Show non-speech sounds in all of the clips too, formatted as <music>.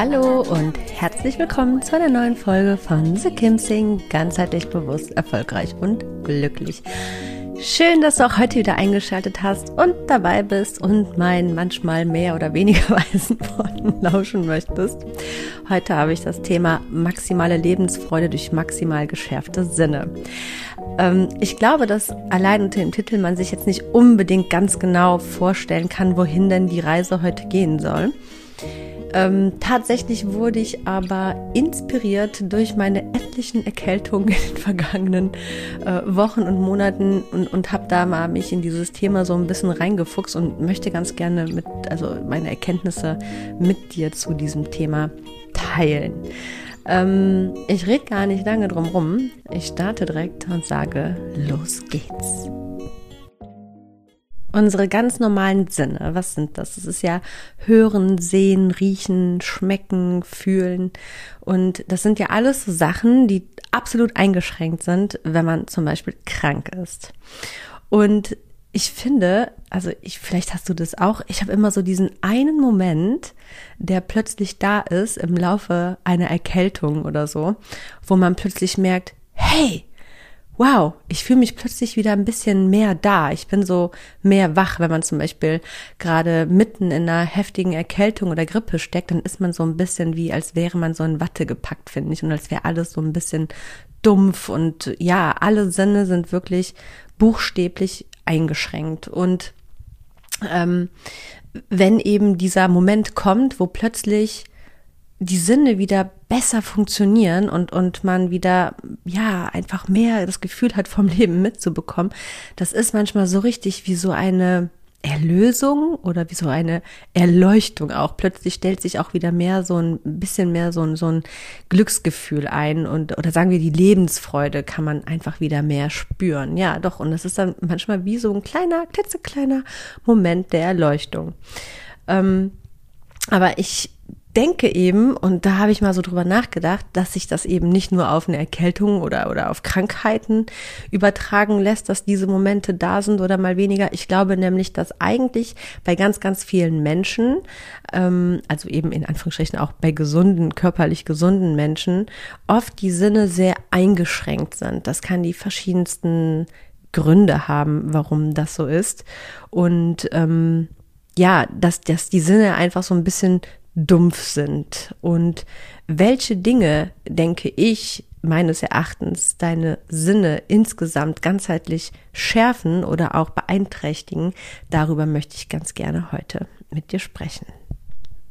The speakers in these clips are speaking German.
Hallo und herzlich willkommen zu einer neuen Folge von The Kim Sing, ganzheitlich bewusst, erfolgreich und glücklich. Schön, dass du auch heute wieder eingeschaltet hast und dabei bist und meinen manchmal mehr oder weniger <laughs> weisen Worten lauschen möchtest. Heute habe ich das Thema maximale Lebensfreude durch maximal geschärfte Sinne. Ähm, ich glaube, dass allein unter dem Titel man sich jetzt nicht unbedingt ganz genau vorstellen kann, wohin denn die Reise heute gehen soll. Ähm, tatsächlich wurde ich aber inspiriert durch meine etlichen Erkältungen <laughs> in den vergangenen äh, Wochen und Monaten und, und habe da mal mich in dieses Thema so ein bisschen reingefuchst und möchte ganz gerne mit, also meine Erkenntnisse mit dir zu diesem Thema teilen. Ähm, ich rede gar nicht lange drum rum. Ich starte direkt und sage, los geht's. Unsere ganz normalen Sinne, was sind das? Das ist ja hören, sehen, riechen, schmecken, fühlen. Und das sind ja alles so Sachen, die absolut eingeschränkt sind, wenn man zum Beispiel krank ist. Und ich finde, also ich, vielleicht hast du das auch, ich habe immer so diesen einen Moment, der plötzlich da ist im Laufe einer Erkältung oder so, wo man plötzlich merkt, hey, wow, ich fühle mich plötzlich wieder ein bisschen mehr da. Ich bin so mehr wach, wenn man zum Beispiel gerade mitten in einer heftigen Erkältung oder Grippe steckt, dann ist man so ein bisschen wie, als wäre man so in Watte gepackt, finde ich, und als wäre alles so ein bisschen dumpf. Und ja, alle Sinne sind wirklich buchstäblich eingeschränkt. Und ähm, wenn eben dieser Moment kommt, wo plötzlich die Sinne wieder besser funktionieren und, und man wieder, ja, einfach mehr das Gefühl hat, vom Leben mitzubekommen, das ist manchmal so richtig wie so eine Erlösung oder wie so eine Erleuchtung auch. Plötzlich stellt sich auch wieder mehr so ein bisschen mehr so ein, so ein Glücksgefühl ein und, oder sagen wir die Lebensfreude kann man einfach wieder mehr spüren. Ja, doch. Und das ist dann manchmal wie so ein kleiner, klitzekleiner Moment der Erleuchtung. Ähm, aber ich denke eben, und da habe ich mal so drüber nachgedacht, dass sich das eben nicht nur auf eine Erkältung oder, oder auf Krankheiten übertragen lässt, dass diese Momente da sind oder mal weniger. Ich glaube nämlich, dass eigentlich bei ganz, ganz vielen Menschen, ähm, also eben in Anführungsstrichen auch bei gesunden, körperlich gesunden Menschen, oft die Sinne sehr eingeschränkt sind. Das kann die verschiedensten Gründe haben, warum das so ist. Und ähm, ja, dass, dass die Sinne einfach so ein bisschen dumpf sind und welche Dinge, denke ich, meines Erachtens deine Sinne insgesamt ganzheitlich schärfen oder auch beeinträchtigen, darüber möchte ich ganz gerne heute mit dir sprechen.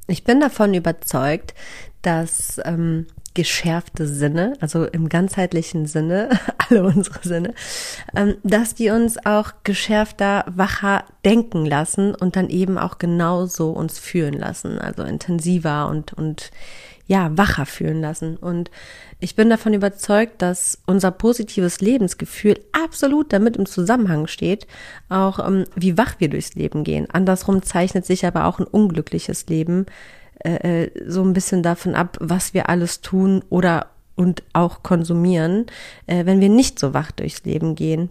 Ich bin davon überzeugt, dass ähm, geschärfte Sinne, also im ganzheitlichen Sinne, <laughs> alle unsere Sinne, ähm, dass die uns auch geschärfter, wacher denken lassen und dann eben auch genauso uns fühlen lassen, also intensiver und, und ja, wacher fühlen lassen. Und ich bin davon überzeugt, dass unser positives Lebensgefühl absolut damit im Zusammenhang steht, auch ähm, wie wach wir durchs Leben gehen. Andersrum zeichnet sich aber auch ein unglückliches Leben äh, äh, so ein bisschen davon ab, was wir alles tun oder und auch konsumieren, äh, wenn wir nicht so wach durchs Leben gehen.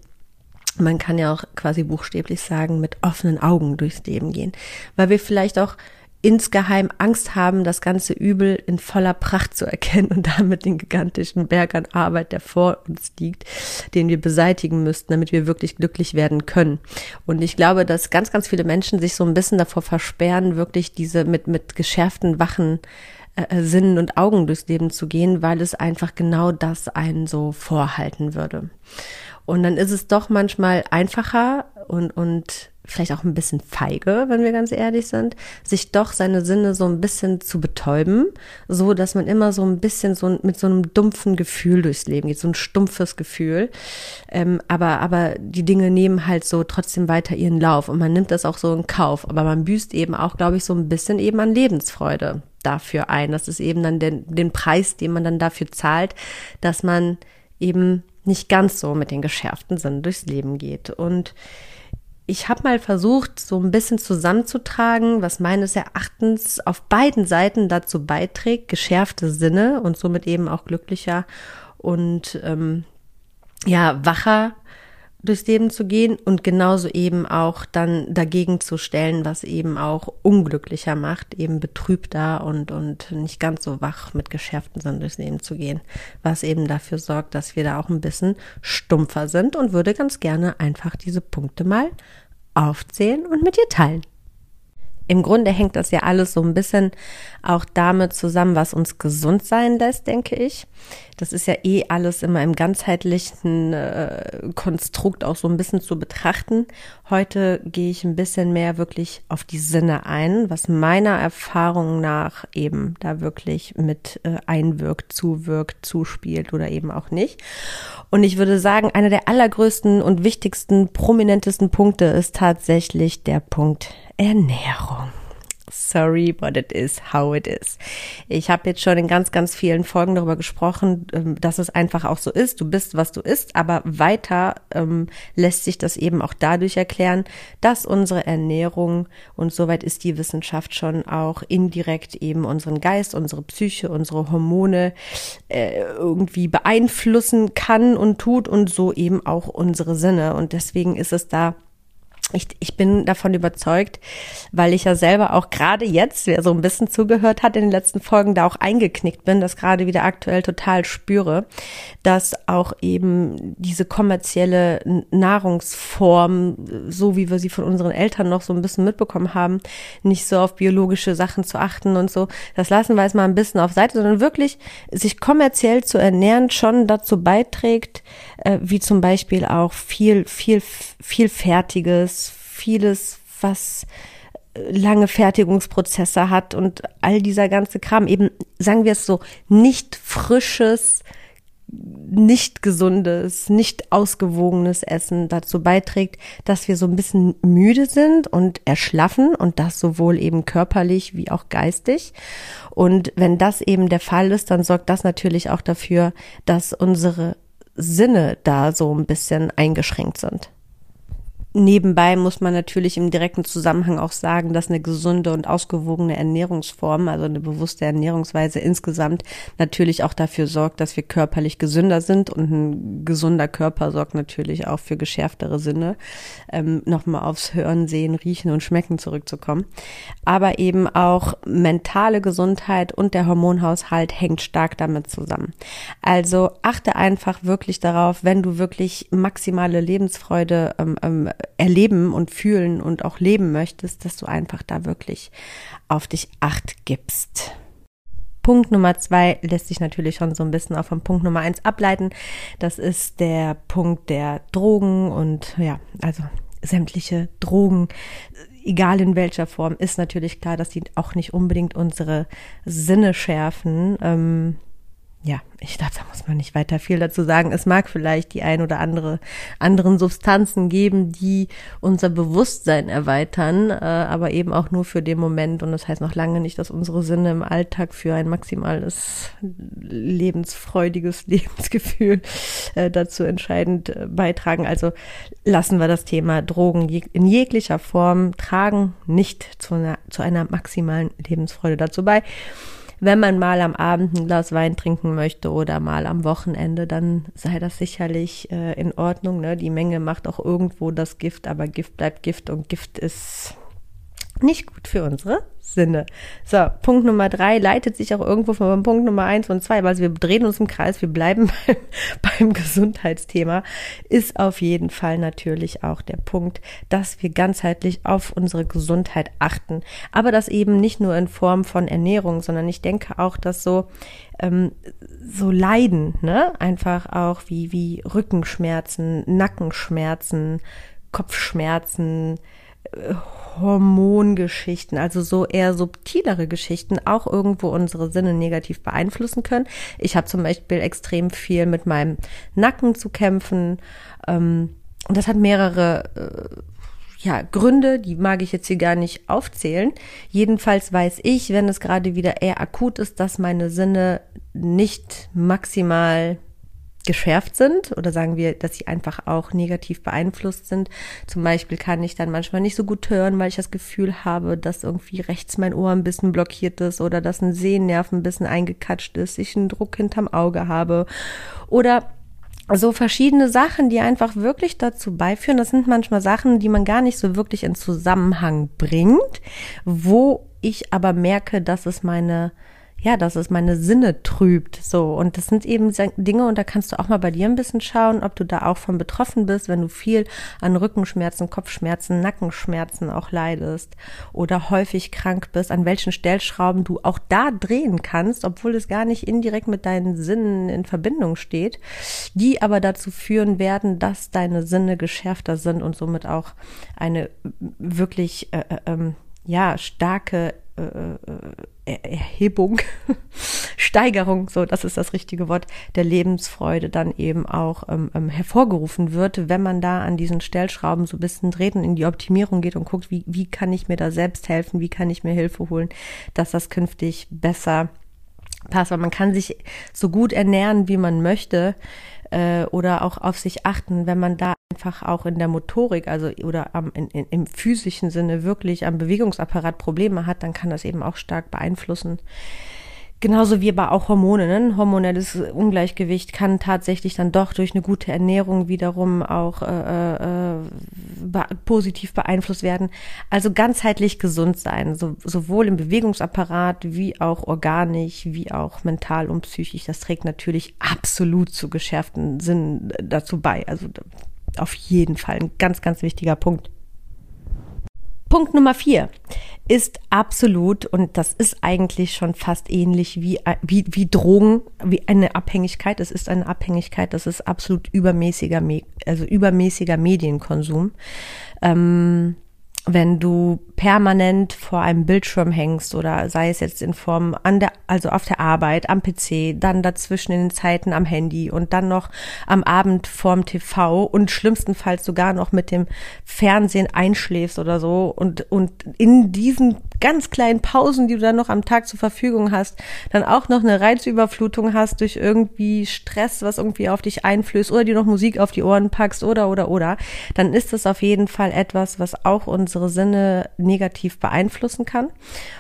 Man kann ja auch quasi buchstäblich sagen, mit offenen Augen durchs Leben gehen, weil wir vielleicht auch insgeheim Angst haben, das ganze Übel in voller Pracht zu erkennen und damit den gigantischen Berg an Arbeit, der vor uns liegt, den wir beseitigen müssten, damit wir wirklich glücklich werden können. Und ich glaube, dass ganz, ganz viele Menschen sich so ein bisschen davor versperren, wirklich diese mit, mit geschärften, wachen äh, Sinnen und Augen durchs Leben zu gehen, weil es einfach genau das einen so vorhalten würde. Und dann ist es doch manchmal einfacher und, und vielleicht auch ein bisschen feige, wenn wir ganz ehrlich sind, sich doch seine Sinne so ein bisschen zu betäuben, so dass man immer so ein bisschen so mit so einem dumpfen Gefühl durchs Leben geht, so ein stumpfes Gefühl. Ähm, aber, aber die Dinge nehmen halt so trotzdem weiter ihren Lauf und man nimmt das auch so in Kauf. Aber man büßt eben auch, glaube ich, so ein bisschen eben an Lebensfreude dafür ein. Das ist eben dann den, den Preis, den man dann dafür zahlt, dass man eben nicht ganz so mit den geschärften Sinnen durchs Leben geht. Und ich habe mal versucht, so ein bisschen zusammenzutragen, was meines Erachtens auf beiden Seiten dazu beiträgt, geschärfte Sinne und somit eben auch glücklicher und ähm, ja wacher durchs Leben zu gehen und genauso eben auch dann dagegen zu stellen, was eben auch unglücklicher macht, eben betrübter und, und nicht ganz so wach mit geschärften Sinn durchs Leben zu gehen, was eben dafür sorgt, dass wir da auch ein bisschen stumpfer sind und würde ganz gerne einfach diese Punkte mal aufzählen und mit dir teilen. Im Grunde hängt das ja alles so ein bisschen auch damit zusammen, was uns gesund sein lässt, denke ich. Das ist ja eh alles immer im ganzheitlichen äh, Konstrukt auch so ein bisschen zu betrachten. Heute gehe ich ein bisschen mehr wirklich auf die Sinne ein, was meiner Erfahrung nach eben da wirklich mit äh, einwirkt, zuwirkt, zuspielt oder eben auch nicht. Und ich würde sagen, einer der allergrößten und wichtigsten, prominentesten Punkte ist tatsächlich der Punkt Ernährung. Sorry, but it is how it is. Ich habe jetzt schon in ganz, ganz vielen Folgen darüber gesprochen, ähm, dass es einfach auch so ist. Du bist, was du isst, aber weiter ähm, lässt sich das eben auch dadurch erklären, dass unsere Ernährung, und soweit ist die Wissenschaft schon auch indirekt eben unseren Geist, unsere Psyche, unsere Hormone äh, irgendwie beeinflussen kann und tut und so eben auch unsere Sinne. Und deswegen ist es da ich, ich bin davon überzeugt, weil ich ja selber auch gerade jetzt, wer so ein bisschen zugehört hat in den letzten Folgen, da auch eingeknickt bin, das gerade wieder aktuell total spüre, dass auch eben diese kommerzielle Nahrungsform, so wie wir sie von unseren Eltern noch so ein bisschen mitbekommen haben, nicht so auf biologische Sachen zu achten und so, das lassen wir jetzt mal ein bisschen auf Seite, sondern wirklich sich kommerziell zu ernähren schon dazu beiträgt, äh, wie zum Beispiel auch viel, viel, viel Fertiges, vieles, was äh, lange Fertigungsprozesse hat und all dieser ganze Kram, eben, sagen wir es so, nicht frisches, nicht gesundes, nicht ausgewogenes Essen dazu beiträgt, dass wir so ein bisschen müde sind und erschlaffen und das sowohl eben körperlich wie auch geistig. Und wenn das eben der Fall ist, dann sorgt das natürlich auch dafür, dass unsere Sinne da so ein bisschen eingeschränkt sind. Nebenbei muss man natürlich im direkten Zusammenhang auch sagen, dass eine gesunde und ausgewogene Ernährungsform, also eine bewusste Ernährungsweise insgesamt natürlich auch dafür sorgt, dass wir körperlich gesünder sind und ein gesunder Körper sorgt natürlich auch für geschärftere Sinne, ähm, nochmal aufs Hören, Sehen, Riechen und Schmecken zurückzukommen. Aber eben auch mentale Gesundheit und der Hormonhaushalt hängt stark damit zusammen. Also achte einfach wirklich darauf, wenn du wirklich maximale Lebensfreude ähm, ähm, erleben und fühlen und auch leben möchtest, dass du einfach da wirklich auf dich acht gibst. Punkt Nummer zwei lässt sich natürlich schon so ein bisschen auch vom Punkt Nummer eins ableiten. Das ist der Punkt der Drogen und ja, also sämtliche Drogen, egal in welcher Form, ist natürlich klar, dass sie auch nicht unbedingt unsere Sinne schärfen. Ähm, ja, ich glaube, da muss man nicht weiter viel dazu sagen. Es mag vielleicht die ein oder andere anderen Substanzen geben, die unser Bewusstsein erweitern, äh, aber eben auch nur für den Moment. Und das heißt noch lange nicht, dass unsere Sinne im Alltag für ein maximales lebensfreudiges <laughs> Lebensgefühl äh, dazu entscheidend äh, beitragen. Also lassen wir das Thema Drogen in jeglicher Form tragen nicht zu einer, zu einer maximalen Lebensfreude dazu bei wenn man mal am Abend ein Glas Wein trinken möchte oder mal am Wochenende, dann sei das sicherlich äh, in Ordnung. Ne? Die Menge macht auch irgendwo das Gift, aber Gift bleibt Gift und Gift ist nicht gut für unsere Sinne. So, Punkt Nummer drei leitet sich auch irgendwo von Punkt Nummer eins und zwei, weil wir drehen uns im Kreis, wir bleiben <laughs> beim, beim Gesundheitsthema, ist auf jeden Fall natürlich auch der Punkt, dass wir ganzheitlich auf unsere Gesundheit achten. Aber das eben nicht nur in Form von Ernährung, sondern ich denke auch, dass so ähm, so Leiden, ne, einfach auch wie wie Rückenschmerzen, Nackenschmerzen, Kopfschmerzen, Hormongeschichten, also so eher subtilere Geschichten, auch irgendwo unsere Sinne negativ beeinflussen können. Ich habe zum Beispiel extrem viel mit meinem Nacken zu kämpfen. Ähm, und das hat mehrere äh, ja, Gründe, die mag ich jetzt hier gar nicht aufzählen. Jedenfalls weiß ich, wenn es gerade wieder eher akut ist, dass meine Sinne nicht maximal geschärft sind oder sagen wir, dass sie einfach auch negativ beeinflusst sind. Zum Beispiel kann ich dann manchmal nicht so gut hören, weil ich das Gefühl habe, dass irgendwie rechts mein Ohr ein bisschen blockiert ist oder dass ein Sehnerv ein bisschen eingekatscht ist, ich einen Druck hinterm Auge habe oder so verschiedene Sachen, die einfach wirklich dazu beiführen. Das sind manchmal Sachen, die man gar nicht so wirklich in Zusammenhang bringt, wo ich aber merke, dass es meine ja, dass es meine Sinne trübt. So. Und das sind eben Dinge, und da kannst du auch mal bei dir ein bisschen schauen, ob du da auch von betroffen bist, wenn du viel an Rückenschmerzen, Kopfschmerzen, Nackenschmerzen auch leidest oder häufig krank bist, an welchen Stellschrauben du auch da drehen kannst, obwohl es gar nicht indirekt mit deinen Sinnen in Verbindung steht, die aber dazu führen werden, dass deine Sinne geschärfter sind und somit auch eine wirklich äh, äh, ähm, ja starke äh, äh, Erhebung, <laughs> Steigerung, so das ist das richtige Wort, der Lebensfreude dann eben auch ähm, ähm, hervorgerufen wird, wenn man da an diesen Stellschrauben so ein bisschen dreht und in die Optimierung geht und guckt, wie, wie kann ich mir da selbst helfen, wie kann ich mir Hilfe holen, dass das künftig besser passt. Weil man kann sich so gut ernähren, wie man möchte äh, oder auch auf sich achten, wenn man da einfach auch in der Motorik, also oder am, in, in, im physischen Sinne wirklich am Bewegungsapparat Probleme hat, dann kann das eben auch stark beeinflussen. Genauso wie aber auch Hormone. Ne? Ein hormonelles Ungleichgewicht kann tatsächlich dann doch durch eine gute Ernährung wiederum auch äh, äh, be positiv beeinflusst werden. Also ganzheitlich gesund sein, so, sowohl im Bewegungsapparat wie auch organisch, wie auch mental und psychisch. Das trägt natürlich absolut zu geschärften Sinn dazu bei. Also auf jeden Fall ein ganz, ganz wichtiger Punkt. Punkt Nummer vier ist absolut, und das ist eigentlich schon fast ähnlich wie, wie, wie Drogen, wie eine Abhängigkeit. Es ist eine Abhängigkeit, das ist absolut übermäßiger, also übermäßiger Medienkonsum. Ähm, wenn du permanent vor einem Bildschirm hängst oder sei es jetzt in Form an der, also auf der Arbeit, am PC, dann dazwischen in den Zeiten am Handy und dann noch am Abend vorm TV und schlimmstenfalls sogar noch mit dem Fernsehen einschläfst oder so und, und in diesen ganz kleinen Pausen, die du dann noch am Tag zur Verfügung hast, dann auch noch eine Reizüberflutung hast durch irgendwie Stress, was irgendwie auf dich einflößt oder dir noch Musik auf die Ohren packst oder, oder, oder, dann ist das auf jeden Fall etwas, was auch unsere Sinne negativ beeinflussen kann.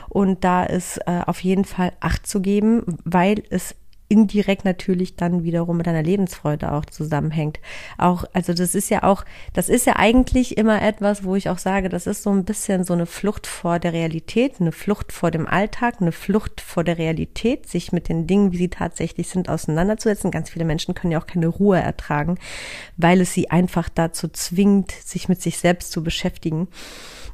Und da ist äh, auf jeden Fall Acht zu geben, weil es indirekt natürlich dann wiederum mit deiner Lebensfreude auch zusammenhängt. Auch, also das ist ja auch, das ist ja eigentlich immer etwas, wo ich auch sage, das ist so ein bisschen so eine Flucht vor der Realität, eine Flucht vor dem Alltag, eine Flucht vor der Realität, sich mit den Dingen, wie sie tatsächlich sind, auseinanderzusetzen. Ganz viele Menschen können ja auch keine Ruhe ertragen, weil es sie einfach dazu zwingt, sich mit sich selbst zu beschäftigen.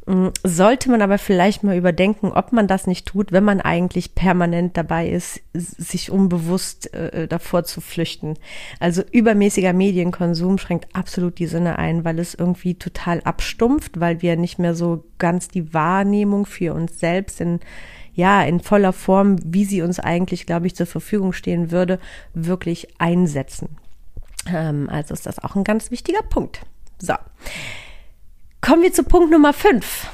Mm, sollte man aber vielleicht mal überdenken, ob man das nicht tut, wenn man eigentlich permanent dabei ist, sich unbewusst äh, davor zu flüchten. Also übermäßiger Medienkonsum schränkt absolut die Sinne ein, weil es irgendwie total abstumpft, weil wir nicht mehr so ganz die Wahrnehmung für uns selbst in ja, in voller Form, wie sie uns eigentlich, glaube ich, zur Verfügung stehen würde, wirklich einsetzen. Ähm, also ist das auch ein ganz wichtiger Punkt. So. Kommen wir zu Punkt Nummer 5.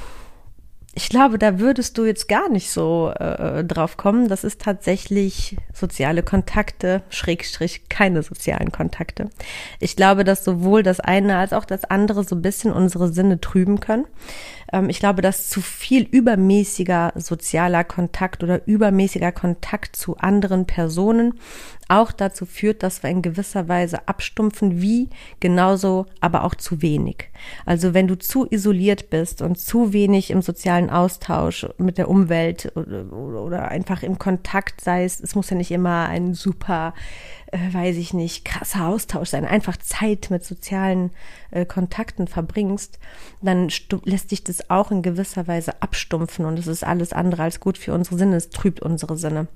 Ich glaube, da würdest du jetzt gar nicht so äh, drauf kommen. Das ist tatsächlich soziale Kontakte, Schrägstrich keine sozialen Kontakte. Ich glaube, dass sowohl das eine als auch das andere so ein bisschen unsere Sinne trüben können. Ähm, ich glaube, dass zu viel übermäßiger sozialer Kontakt oder übermäßiger Kontakt zu anderen Personen auch dazu führt, dass wir in gewisser Weise abstumpfen, wie genauso aber auch zu wenig. Also wenn du zu isoliert bist und zu wenig im sozialen Austausch mit der Umwelt oder, oder einfach im Kontakt, sei es, es muss ja nicht immer ein super, äh, weiß ich nicht, krasser Austausch sein, einfach Zeit mit sozialen äh, Kontakten verbringst, dann lässt sich das auch in gewisser Weise abstumpfen und es ist alles andere als gut für unsere Sinne, es trübt unsere Sinne.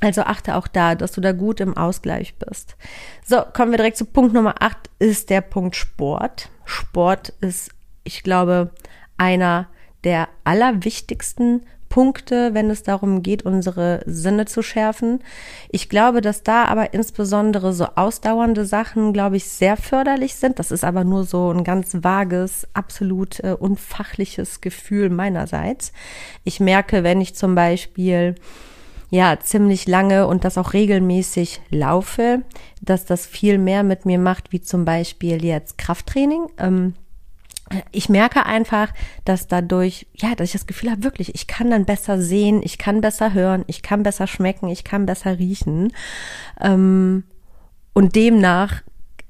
Also achte auch da, dass du da gut im Ausgleich bist. So, kommen wir direkt zu Punkt Nummer 8, ist der Punkt Sport. Sport ist, ich glaube, einer der allerwichtigsten Punkte, wenn es darum geht, unsere Sinne zu schärfen. Ich glaube, dass da aber insbesondere so ausdauernde Sachen, glaube ich, sehr förderlich sind. Das ist aber nur so ein ganz vages, absolut äh, unfachliches Gefühl meinerseits. Ich merke, wenn ich zum Beispiel ja ziemlich lange und das auch regelmäßig laufe, dass das viel mehr mit mir macht, wie zum Beispiel jetzt Krafttraining. Ähm, ich merke einfach, dass dadurch, ja, dass ich das Gefühl habe, wirklich, ich kann dann besser sehen, ich kann besser hören, ich kann besser schmecken, ich kann besser riechen. Ähm, und demnach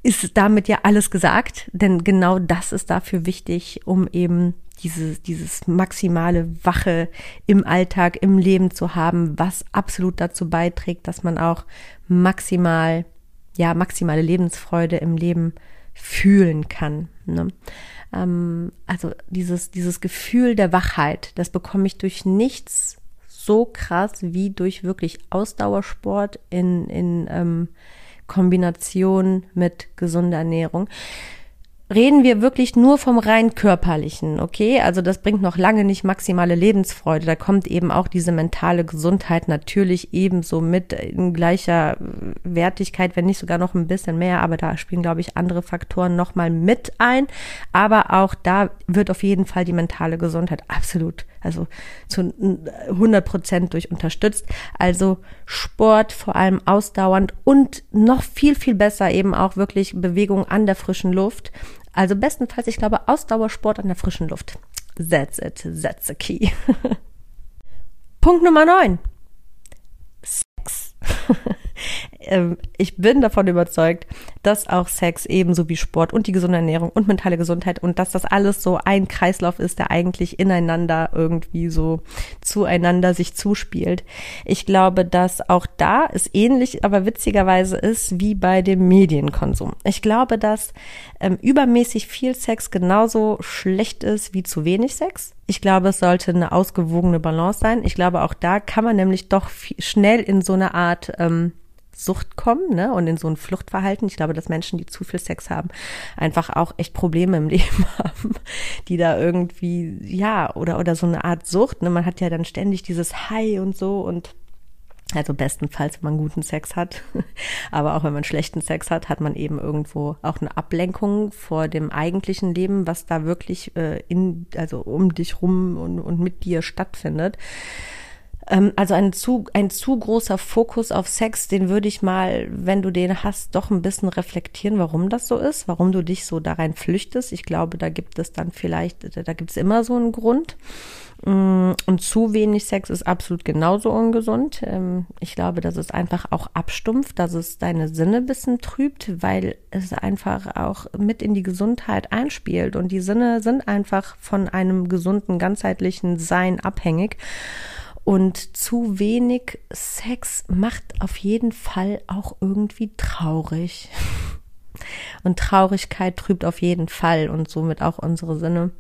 ist damit ja alles gesagt, denn genau das ist dafür wichtig, um eben dieses, dieses maximale Wache im Alltag, im Leben zu haben, was absolut dazu beiträgt, dass man auch maximal, ja, maximale Lebensfreude im Leben fühlen kann. Ne? Ähm, also dieses, dieses Gefühl der Wachheit, das bekomme ich durch nichts so krass wie durch wirklich Ausdauersport in, in ähm, Kombination mit gesunder Ernährung reden wir wirklich nur vom rein körperlichen, okay? Also das bringt noch lange nicht maximale Lebensfreude. Da kommt eben auch diese mentale Gesundheit natürlich ebenso mit in gleicher Wertigkeit, wenn nicht sogar noch ein bisschen mehr. Aber da spielen, glaube ich, andere Faktoren nochmal mit ein. Aber auch da wird auf jeden Fall die mentale Gesundheit absolut, also zu 100 Prozent durch unterstützt. Also Sport vor allem ausdauernd und noch viel, viel besser eben auch wirklich Bewegung an der frischen Luft also bestenfalls, ich glaube, Ausdauersport an der frischen Luft. That's it. That's the key. <laughs> Punkt Nummer 9. Sex. <laughs> Ähm, ich bin davon überzeugt, dass auch Sex ebenso wie Sport und die gesunde Ernährung und mentale Gesundheit und dass das alles so ein Kreislauf ist, der eigentlich ineinander irgendwie so zueinander sich zuspielt. Ich glaube, dass auch da es ähnlich, aber witzigerweise ist wie bei dem Medienkonsum. Ich glaube, dass ähm, übermäßig viel Sex genauso schlecht ist wie zu wenig Sex. Ich glaube, es sollte eine ausgewogene Balance sein. Ich glaube, auch da kann man nämlich doch schnell in so eine Art ähm, Sucht kommen ne? und in so ein Fluchtverhalten. Ich glaube, dass Menschen, die zu viel Sex haben, einfach auch echt Probleme im <laughs> Leben haben, die da irgendwie, ja, oder, oder so eine Art Sucht. Ne? Man hat ja dann ständig dieses High und so und also bestenfalls, wenn man guten Sex hat. <laughs> Aber auch wenn man schlechten Sex hat, hat man eben irgendwo auch eine Ablenkung vor dem eigentlichen Leben, was da wirklich äh, in, also um dich rum und, und mit dir stattfindet. Ähm, also ein zu, ein zu großer Fokus auf Sex, den würde ich mal, wenn du den hast, doch ein bisschen reflektieren, warum das so ist, warum du dich so da rein flüchtest. Ich glaube, da gibt es dann vielleicht, da gibt es immer so einen Grund. Mm, und zu wenig Sex ist absolut genauso ungesund. Ähm, ich glaube, dass es einfach auch abstumpft, dass es deine Sinne ein bisschen trübt, weil es einfach auch mit in die Gesundheit einspielt. Und die Sinne sind einfach von einem gesunden, ganzheitlichen Sein abhängig. Und zu wenig Sex macht auf jeden Fall auch irgendwie traurig. <laughs> Und Traurigkeit trübt auf jeden Fall und somit auch unsere Sinne.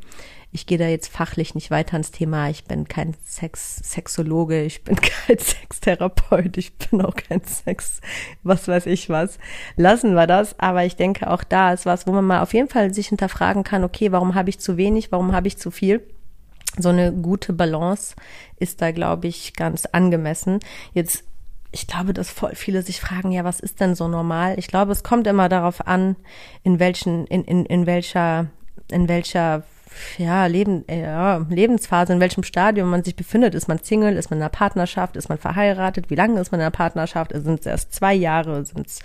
Ich gehe da jetzt fachlich nicht weiter ins Thema. Ich bin kein Sex Sexologe, ich bin <laughs> kein Sextherapeut, ich bin auch kein Sex, was weiß ich was. Lassen wir das. Aber ich denke, auch da ist was, wo man mal auf jeden Fall sich hinterfragen kann, okay, warum habe ich zu wenig, warum habe ich zu viel? So eine gute Balance ist da, glaube ich, ganz angemessen. Jetzt, ich glaube, dass voll viele sich fragen, ja, was ist denn so normal? Ich glaube, es kommt immer darauf an, in welchen, in, in, in welcher, in welcher ja, Leben, ja, Lebensphase, in welchem Stadium man sich befindet. Ist man Single, ist man in einer Partnerschaft, ist man verheiratet, wie lange ist man in einer Partnerschaft? Sind es erst zwei Jahre, sind es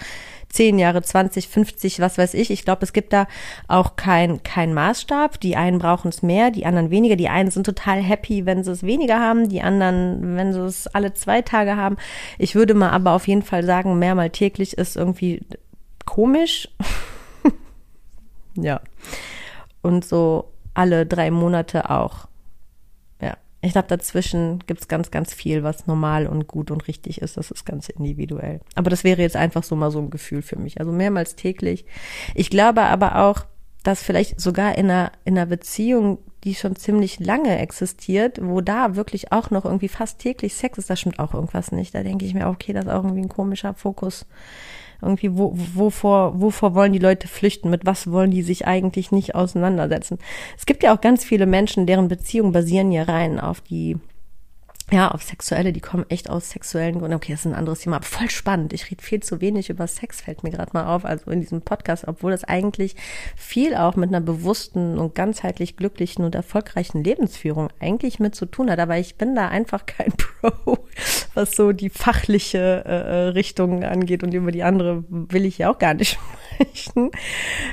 zehn Jahre, 20, 50, was weiß ich. Ich glaube, es gibt da auch kein, kein Maßstab. Die einen brauchen es mehr, die anderen weniger. Die einen sind total happy, wenn sie es weniger haben, die anderen, wenn sie es alle zwei Tage haben. Ich würde mal aber auf jeden Fall sagen, mehrmal täglich ist irgendwie komisch. <laughs> ja. Und so alle drei Monate auch. Ich glaube, dazwischen gibt's ganz, ganz viel, was normal und gut und richtig ist. Das ist ganz individuell. Aber das wäre jetzt einfach so mal so ein Gefühl für mich. Also mehrmals täglich. Ich glaube aber auch, dass vielleicht sogar in einer, in einer Beziehung, die schon ziemlich lange existiert, wo da wirklich auch noch irgendwie fast täglich Sex ist, da stimmt auch irgendwas nicht. Da denke ich mir, okay, das ist auch irgendwie ein komischer Fokus irgendwie, wo, wovor, wovor wollen die Leute flüchten? Mit was wollen die sich eigentlich nicht auseinandersetzen? Es gibt ja auch ganz viele Menschen, deren Beziehungen basieren ja rein auf die ja, auf Sexuelle, die kommen echt aus sexuellen Gründen. Okay, das ist ein anderes Thema, aber voll spannend. Ich rede viel zu wenig über Sex, fällt mir gerade mal auf, also in diesem Podcast, obwohl das eigentlich viel auch mit einer bewussten und ganzheitlich glücklichen und erfolgreichen Lebensführung eigentlich mit zu tun hat. Aber ich bin da einfach kein <laughs> Pro, was so die fachliche äh, Richtung angeht und über die andere will ich ja auch gar nicht <laughs> sprechen.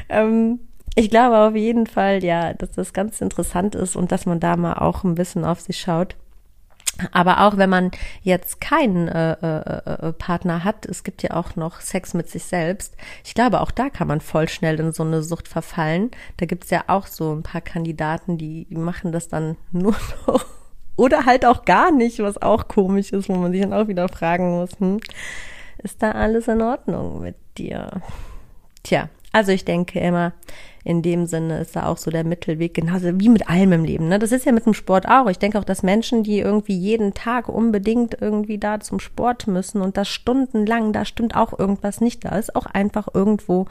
Ähm, ich glaube auf jeden Fall, ja, dass das ganz interessant ist und dass man da mal auch ein bisschen auf sich schaut aber auch wenn man jetzt keinen äh, äh, äh, Partner hat, es gibt ja auch noch Sex mit sich selbst. Ich glaube, auch da kann man voll schnell in so eine Sucht verfallen. Da gibt's ja auch so ein paar Kandidaten, die, machen das dann <laughs> nur noch. Oder halt auch gar nicht, was auch komisch ist, wo man sich dann auch wieder fragen muss, hm, ist da alles in Ordnung mit dir? Tja, also ich denke immer, in dem Sinne ist da auch so der Mittelweg, genauso wie mit allem im Leben. Ne? Das ist ja mit dem Sport auch. Ich denke auch, dass Menschen, die irgendwie jeden Tag unbedingt irgendwie da zum Sport müssen und das stundenlang, da stimmt auch irgendwas nicht. Da ist auch einfach irgendwo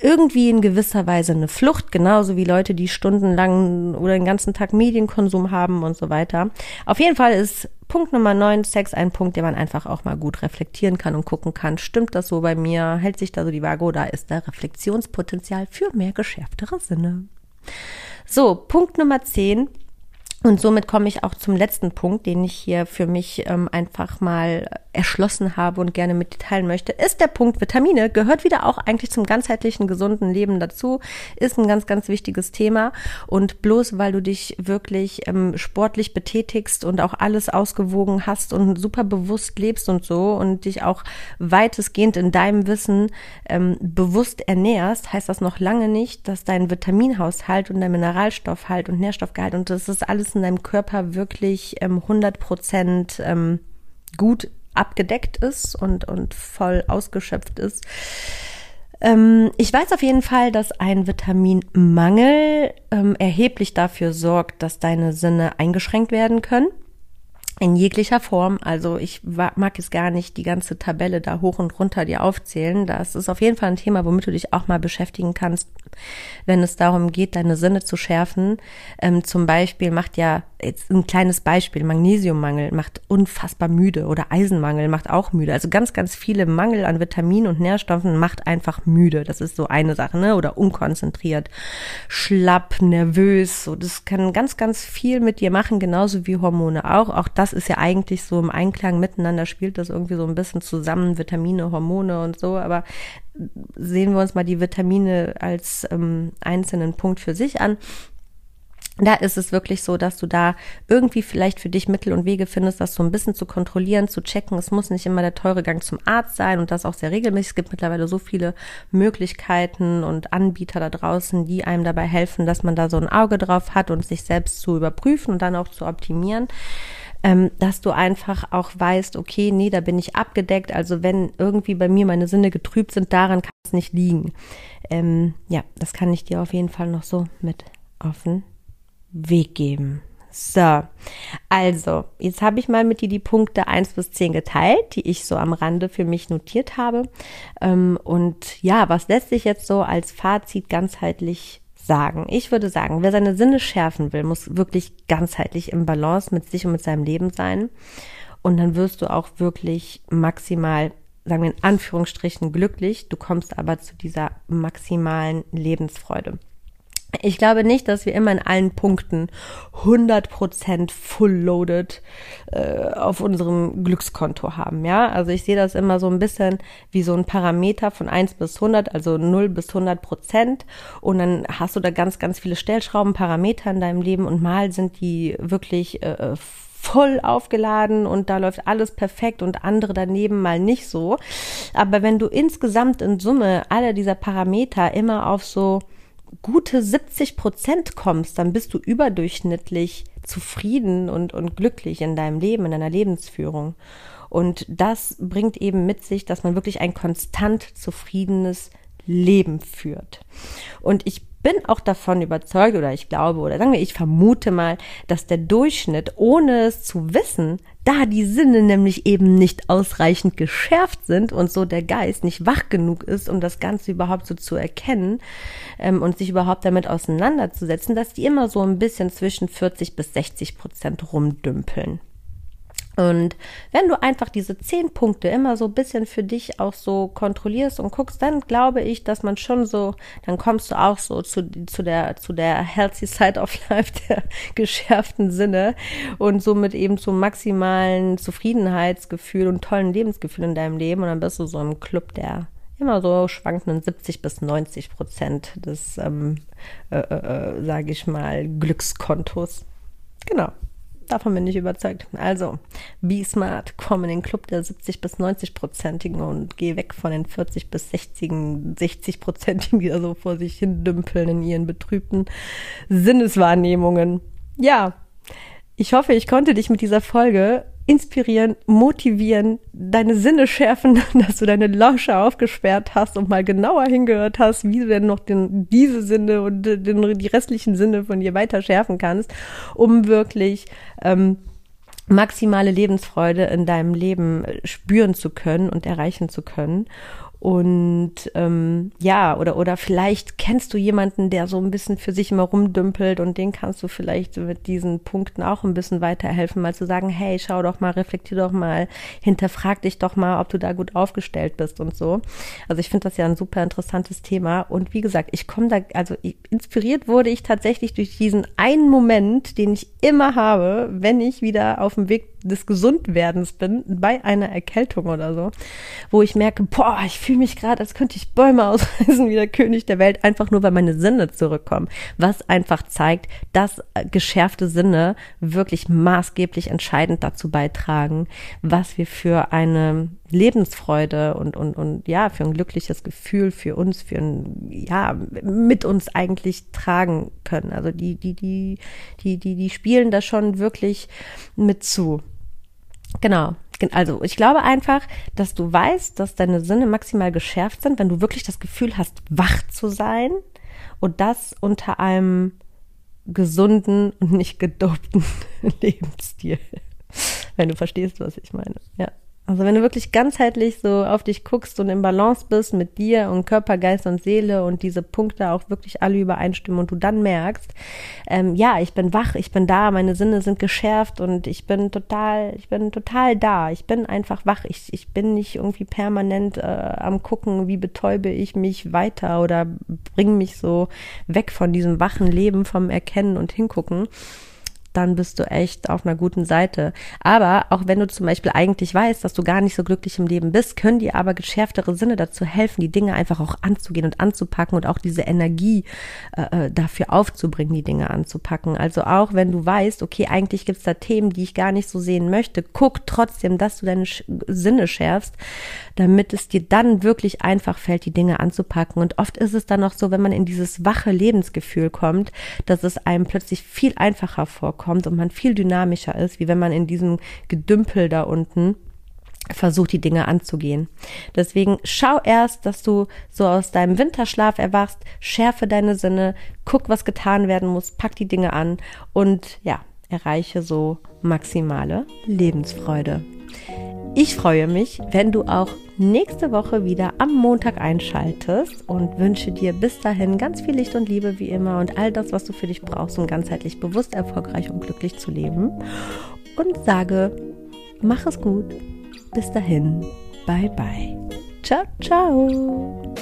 irgendwie in gewisser Weise eine Flucht, genauso wie Leute, die stundenlang oder den ganzen Tag Medienkonsum haben und so weiter. Auf jeden Fall ist Punkt Nummer 9, Sex, ein Punkt, den man einfach auch mal gut reflektieren kann und gucken kann, stimmt das so bei mir, hält sich da so die Waage oder ist da Reflexionspotenzial für mehr geschärftere Sinne. So, Punkt Nummer 10, und somit komme ich auch zum letzten Punkt, den ich hier für mich ähm, einfach mal erschlossen habe und gerne mit dir teilen möchte, ist der Punkt Vitamine. Gehört wieder auch eigentlich zum ganzheitlichen, gesunden Leben dazu. Ist ein ganz, ganz wichtiges Thema. Und bloß weil du dich wirklich ähm, sportlich betätigst und auch alles ausgewogen hast und super bewusst lebst und so und dich auch weitestgehend in deinem Wissen ähm, bewusst ernährst, heißt das noch lange nicht, dass dein Vitaminhaushalt und dein Mineralstoffhalt und Nährstoffgehalt und das ist alles in deinem Körper wirklich ähm, 100 Prozent ähm, gut abgedeckt ist und, und voll ausgeschöpft ist. Ähm, ich weiß auf jeden Fall, dass ein Vitaminmangel ähm, erheblich dafür sorgt, dass deine Sinne eingeschränkt werden können in jeglicher Form. Also ich mag jetzt gar nicht die ganze Tabelle da hoch und runter dir aufzählen. Das ist auf jeden Fall ein Thema, womit du dich auch mal beschäftigen kannst, wenn es darum geht, deine Sinne zu schärfen. Ähm, zum Beispiel macht ja jetzt ein kleines Beispiel, Magnesiummangel macht unfassbar müde oder Eisenmangel macht auch müde. Also ganz, ganz viele Mangel an Vitaminen und Nährstoffen macht einfach müde. Das ist so eine Sache, ne? Oder unkonzentriert, schlapp, nervös. So, das kann ganz, ganz viel mit dir machen, genauso wie Hormone auch. Auch das ist ja eigentlich so im Einklang miteinander, spielt das irgendwie so ein bisschen zusammen, Vitamine, Hormone und so. Aber sehen wir uns mal die Vitamine als ähm, einzelnen Punkt für sich an da ist es wirklich so, dass du da irgendwie vielleicht für dich Mittel und Wege findest, das so ein bisschen zu kontrollieren, zu checken. Es muss nicht immer der teure Gang zum Arzt sein und das auch sehr regelmäßig. Es gibt mittlerweile so viele Möglichkeiten und Anbieter da draußen, die einem dabei helfen, dass man da so ein Auge drauf hat und sich selbst zu überprüfen und dann auch zu optimieren. Ähm, dass du einfach auch weißt, okay, nee, da bin ich abgedeckt. Also wenn irgendwie bei mir meine Sinne getrübt sind, daran kann es nicht liegen. Ähm, ja, das kann ich dir auf jeden Fall noch so mit offen Weg geben. So, also, jetzt habe ich mal mit dir die Punkte eins bis zehn geteilt, die ich so am Rande für mich notiert habe. Ähm, und ja, was lässt sich jetzt so als Fazit ganzheitlich sagen? Ich würde sagen, wer seine Sinne schärfen will, muss wirklich ganzheitlich im Balance mit sich und mit seinem Leben sein. Und dann wirst du auch wirklich maximal sagen wir in Anführungsstrichen glücklich, du kommst aber zu dieser maximalen Lebensfreude. Ich glaube nicht, dass wir immer in allen Punkten 100% full loaded äh, auf unserem Glückskonto haben, ja? Also ich sehe das immer so ein bisschen wie so ein Parameter von 1 bis 100, also 0 bis 100 Prozent und dann hast du da ganz, ganz viele Stellschrauben, Parameter in deinem Leben und mal sind die wirklich äh, voll aufgeladen und da läuft alles perfekt und andere daneben mal nicht so. Aber wenn du insgesamt in Summe alle dieser Parameter immer auf so gute 70 Prozent kommst, dann bist du überdurchschnittlich zufrieden und, und glücklich in deinem Leben, in deiner Lebensführung. Und das bringt eben mit sich, dass man wirklich ein konstant zufriedenes Leben führt. Und ich bin auch davon überzeugt oder ich glaube oder sagen wir, ich vermute mal, dass der Durchschnitt, ohne es zu wissen, da die Sinne nämlich eben nicht ausreichend geschärft sind und so der Geist nicht wach genug ist, um das Ganze überhaupt so zu erkennen ähm, und sich überhaupt damit auseinanderzusetzen, dass die immer so ein bisschen zwischen 40 bis 60 Prozent rumdümpeln. Und wenn du einfach diese zehn Punkte immer so ein bisschen für dich auch so kontrollierst und guckst, dann glaube ich, dass man schon so, dann kommst du auch so zu, zu der, zu der healthy side of life, <laughs> der geschärften Sinne und somit eben zum maximalen Zufriedenheitsgefühl und tollen Lebensgefühl in deinem Leben und dann bist du so im Club der immer so schwankenden 70 bis 90 Prozent des, ähm, äh, äh, äh sage ich mal, Glückskontos. Genau. Davon bin ich überzeugt. Also, be smart, komm in den Club der 70 bis 90 Prozentigen und geh weg von den 40 bis 60, 60 Prozentigen, die da so vor sich hin dümpeln in ihren betrübten Sinneswahrnehmungen. Ja, ich hoffe, ich konnte dich mit dieser Folge inspirieren, motivieren, deine Sinne schärfen, <laughs> dass du deine Lausche aufgesperrt hast und mal genauer hingehört hast, wie du denn noch den, diese Sinne und den, die restlichen Sinne von dir weiter schärfen kannst, um wirklich ähm, maximale Lebensfreude in deinem Leben spüren zu können und erreichen zu können. Und ähm, ja, oder, oder vielleicht kennst du jemanden, der so ein bisschen für sich immer rumdümpelt und den kannst du vielleicht mit diesen Punkten auch ein bisschen weiterhelfen, mal zu sagen, hey, schau doch mal, reflektier doch mal, hinterfrag dich doch mal, ob du da gut aufgestellt bist und so. Also ich finde das ja ein super interessantes Thema. Und wie gesagt, ich komme da, also inspiriert wurde ich tatsächlich durch diesen einen Moment, den ich immer habe, wenn ich wieder auf dem Weg des Gesundwerdens bin, bei einer Erkältung oder so, wo ich merke, boah, ich fühle mich gerade, als könnte ich Bäume <laughs> ausreißen wie der König der Welt, einfach nur, weil meine Sinne zurückkommen. Was einfach zeigt, dass geschärfte Sinne wirklich maßgeblich entscheidend dazu beitragen, was wir für eine Lebensfreude und, und, und ja, für ein glückliches Gefühl für uns, für ein, ja, mit uns eigentlich tragen können. Also die, die, die, die, die, die spielen da schon wirklich mit zu. Genau. Also ich glaube einfach, dass du weißt, dass deine Sinne maximal geschärft sind, wenn du wirklich das Gefühl hast, wach zu sein und das unter einem gesunden und nicht gedopten <laughs> Lebensstil. Wenn du verstehst, was ich meine. Ja. Also wenn du wirklich ganzheitlich so auf dich guckst und im Balance bist mit dir und Körper, Geist und Seele und diese Punkte auch wirklich alle übereinstimmen und du dann merkst, ähm, ja, ich bin wach, ich bin da, meine Sinne sind geschärft und ich bin total, ich bin total da, ich bin einfach wach, ich, ich bin nicht irgendwie permanent äh, am gucken, wie betäube ich mich weiter oder bring mich so weg von diesem wachen Leben, vom Erkennen und Hingucken dann bist du echt auf einer guten Seite. Aber auch wenn du zum Beispiel eigentlich weißt, dass du gar nicht so glücklich im Leben bist, können dir aber geschärftere Sinne dazu helfen, die Dinge einfach auch anzugehen und anzupacken und auch diese Energie äh, äh dafür aufzubringen, die Dinge anzupacken. Also auch wenn du weißt, okay, eigentlich gibt's da Themen, die ich gar nicht so sehen möchte, guck trotzdem, dass du deine Sinne schärfst, damit es dir dann wirklich einfach fällt, die Dinge anzupacken. Und oft ist es dann auch so, wenn man in dieses wache Lebensgefühl kommt, dass es einem plötzlich viel einfacher vorkommt und man viel dynamischer ist, wie wenn man in diesem Gedümpel da unten versuch die Dinge anzugehen. Deswegen schau erst, dass du so aus deinem Winterschlaf erwachst, schärfe deine Sinne, guck, was getan werden muss, pack die Dinge an und ja, erreiche so maximale Lebensfreude. Ich freue mich, wenn du auch nächste Woche wieder am Montag einschaltest und wünsche dir bis dahin ganz viel Licht und Liebe wie immer und all das, was du für dich brauchst, um ganzheitlich bewusst, erfolgreich und glücklich zu leben. Und sage, mach es gut. Bis dahin. Bye bye. Ciao, ciao.